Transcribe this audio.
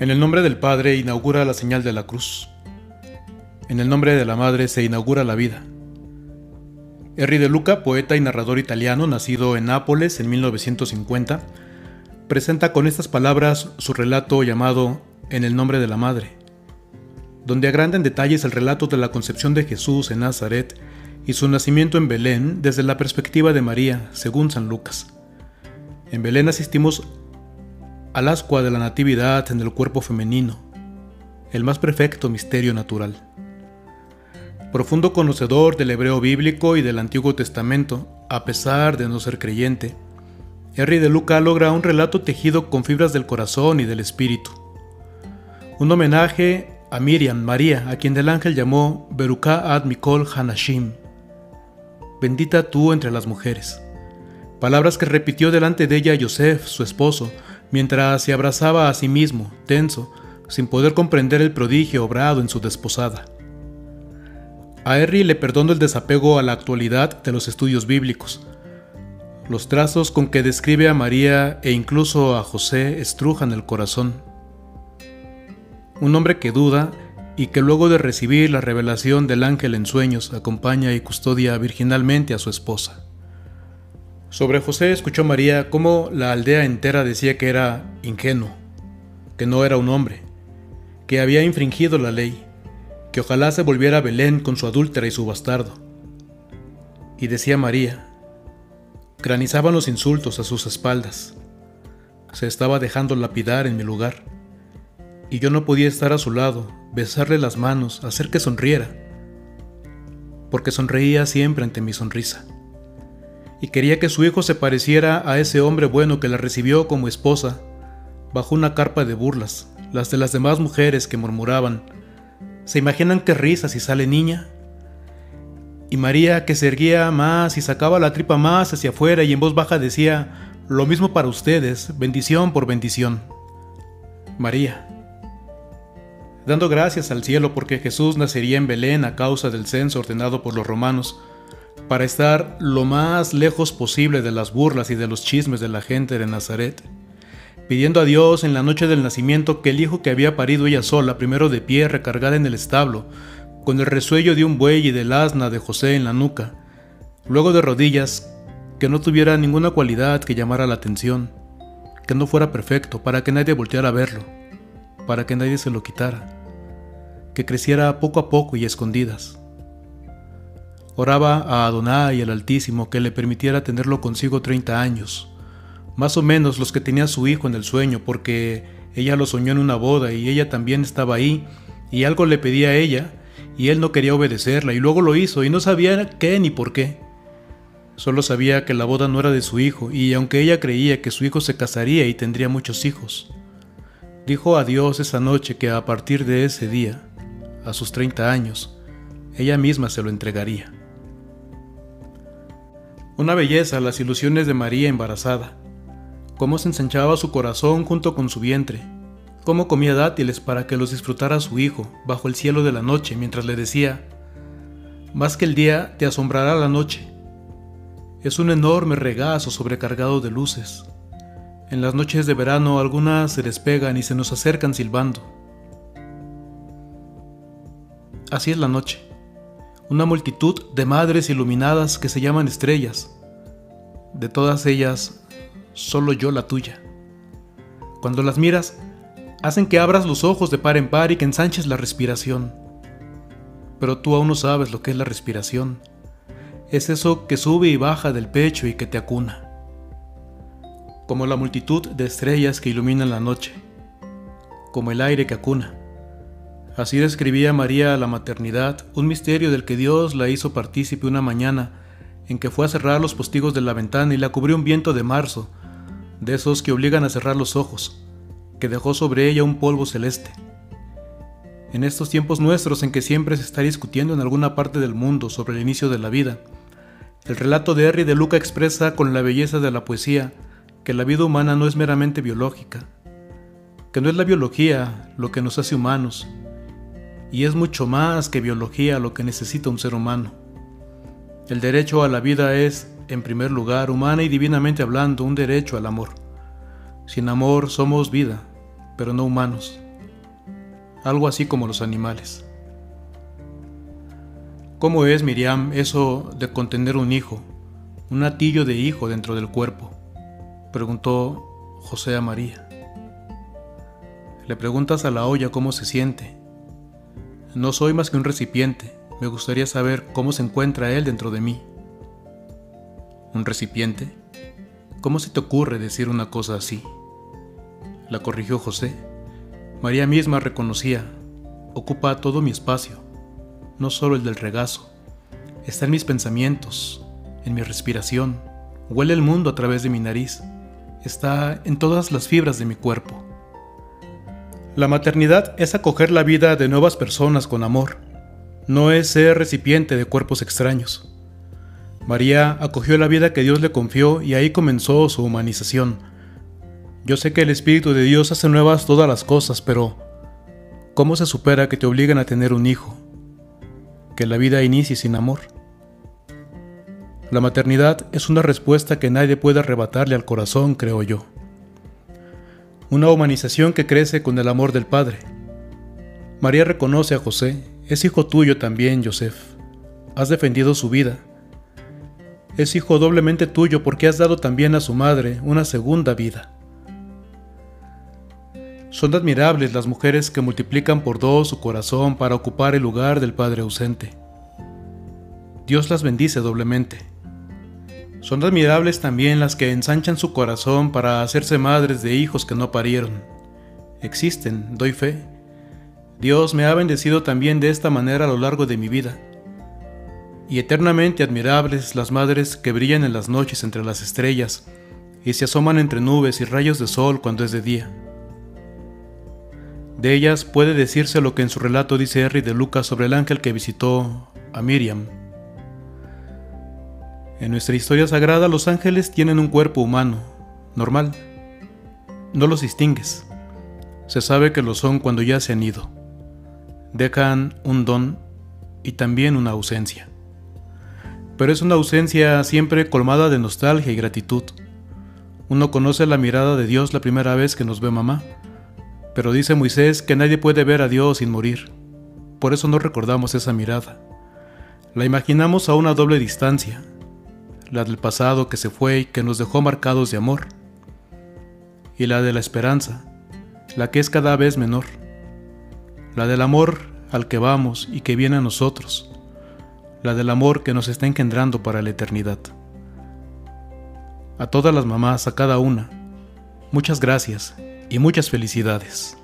En el nombre del Padre inaugura la señal de la cruz. En el nombre de la Madre se inaugura la vida. Henry de Luca, poeta y narrador italiano, nacido en Nápoles en 1950, presenta con estas palabras su relato llamado En el nombre de la Madre, donde agranda en detalles el relato de la concepción de Jesús en Nazaret y su nacimiento en Belén desde la perspectiva de María, según San Lucas. En Belén asistimos al ascua de la Natividad en el cuerpo femenino, el más perfecto misterio natural. Profundo conocedor del hebreo bíblico y del Antiguo Testamento, a pesar de no ser creyente, Henry de Luca logra un relato tejido con fibras del corazón y del espíritu. Un homenaje a Miriam, María, a quien el ángel llamó Beruká ad Mikol Hanashim, bendita tú entre las mujeres. Palabras que repitió delante de ella Yosef, su esposo, mientras se abrazaba a sí mismo, tenso, sin poder comprender el prodigio obrado en su desposada. A Henry le perdono el desapego a la actualidad de los estudios bíblicos. Los trazos con que describe a María e incluso a José estrujan el corazón. Un hombre que duda y que luego de recibir la revelación del ángel en sueños acompaña y custodia virginalmente a su esposa. Sobre José escuchó María cómo la aldea entera decía que era ingenuo, que no era un hombre, que había infringido la ley, que ojalá se volviera a Belén con su adúltera y su bastardo. Y decía María, granizaban los insultos a sus espaldas, se estaba dejando lapidar en mi lugar, y yo no podía estar a su lado, besarle las manos, hacer que sonriera, porque sonreía siempre ante mi sonrisa y quería que su hijo se pareciera a ese hombre bueno que la recibió como esposa, bajo una carpa de burlas, las de las demás mujeres que murmuraban, ¿se imaginan qué risa si sale niña? Y María que se erguía más y sacaba la tripa más hacia afuera y en voz baja decía, lo mismo para ustedes, bendición por bendición. María. Dando gracias al cielo porque Jesús nacería en Belén a causa del censo ordenado por los romanos, para estar lo más lejos posible de las burlas y de los chismes de la gente de Nazaret, pidiendo a Dios en la noche del nacimiento que el hijo que había parido ella sola, primero de pie recargada en el establo, con el resuello de un buey y del asna de José en la nuca, luego de rodillas, que no tuviera ninguna cualidad que llamara la atención, que no fuera perfecto, para que nadie volteara a verlo, para que nadie se lo quitara, que creciera poco a poco y escondidas Oraba a Adonai el Altísimo que le permitiera tenerlo consigo 30 años, más o menos los que tenía su hijo en el sueño, porque ella lo soñó en una boda y ella también estaba ahí, y algo le pedía a ella, y él no quería obedecerla, y luego lo hizo, y no sabía qué ni por qué. Solo sabía que la boda no era de su hijo, y aunque ella creía que su hijo se casaría y tendría muchos hijos, dijo a Dios esa noche que a partir de ese día, a sus 30 años, ella misma se lo entregaría. Una belleza las ilusiones de María embarazada, cómo se ensanchaba su corazón junto con su vientre, cómo comía dátiles para que los disfrutara su hijo bajo el cielo de la noche mientras le decía, más que el día te asombrará la noche. Es un enorme regazo sobrecargado de luces. En las noches de verano algunas se despegan y se nos acercan silbando. Así es la noche una multitud de madres iluminadas que se llaman estrellas. De todas ellas, solo yo la tuya. Cuando las miras, hacen que abras los ojos de par en par y que ensanches la respiración. Pero tú aún no sabes lo que es la respiración. Es eso que sube y baja del pecho y que te acuna. Como la multitud de estrellas que iluminan la noche. Como el aire que acuna. Así describía María la maternidad, un misterio del que Dios la hizo partícipe una mañana en que fue a cerrar los postigos de la ventana y la cubrió un viento de marzo, de esos que obligan a cerrar los ojos, que dejó sobre ella un polvo celeste. En estos tiempos nuestros en que siempre se está discutiendo en alguna parte del mundo sobre el inicio de la vida, el relato de Henry de Luca expresa con la belleza de la poesía que la vida humana no es meramente biológica, que no es la biología lo que nos hace humanos, y es mucho más que biología lo que necesita un ser humano. El derecho a la vida es, en primer lugar, humana y divinamente hablando, un derecho al amor. Sin amor somos vida, pero no humanos, algo así como los animales. ¿Cómo es, Miriam, eso de contener un hijo, un atillo de hijo dentro del cuerpo? preguntó José a María. Le preguntas a la olla cómo se siente. No soy más que un recipiente, me gustaría saber cómo se encuentra él dentro de mí. ¿Un recipiente? ¿Cómo se te ocurre decir una cosa así? La corrigió José. María misma reconocía, ocupa todo mi espacio, no solo el del regazo. Está en mis pensamientos, en mi respiración, huele el mundo a través de mi nariz, está en todas las fibras de mi cuerpo. La maternidad es acoger la vida de nuevas personas con amor, no es ser recipiente de cuerpos extraños. María acogió la vida que Dios le confió y ahí comenzó su humanización. Yo sé que el Espíritu de Dios hace nuevas todas las cosas, pero ¿cómo se supera que te obligan a tener un hijo? Que la vida inicie sin amor. La maternidad es una respuesta que nadie puede arrebatarle al corazón, creo yo. Una humanización que crece con el amor del Padre. María reconoce a José, es hijo tuyo también, Joseph. Has defendido su vida es hijo doblemente tuyo porque has dado también a su madre una segunda vida. Son admirables las mujeres que multiplican por dos su corazón para ocupar el lugar del Padre ausente. Dios las bendice doblemente. Son admirables también las que ensanchan su corazón para hacerse madres de hijos que no parieron. Existen, doy fe. Dios me ha bendecido también de esta manera a lo largo de mi vida y eternamente admirables las madres que brillan en las noches entre las estrellas y se asoman entre nubes y rayos de sol cuando es de día. De ellas puede decirse lo que en su relato dice Henry de Lucas sobre el ángel que visitó a Miriam. En nuestra historia sagrada los ángeles tienen un cuerpo humano, normal. No los distingues. Se sabe que lo son cuando ya se han ido. Dejan un don y también una ausencia pero es una ausencia siempre colmada de nostalgia y gratitud. Uno conoce la mirada de Dios la primera vez que nos ve mamá, pero dice Moisés que nadie puede ver a Dios sin morir. Por eso no recordamos esa mirada. La imaginamos a una doble distancia, la del pasado que se fue y que nos dejó marcados de amor, y la de la esperanza, la que es cada vez menor, la del amor al que vamos y que viene a nosotros, la del amor que nos está engendrando para la eternidad. A todas las mamás, a cada una, muchas gracias y muchas felicidades.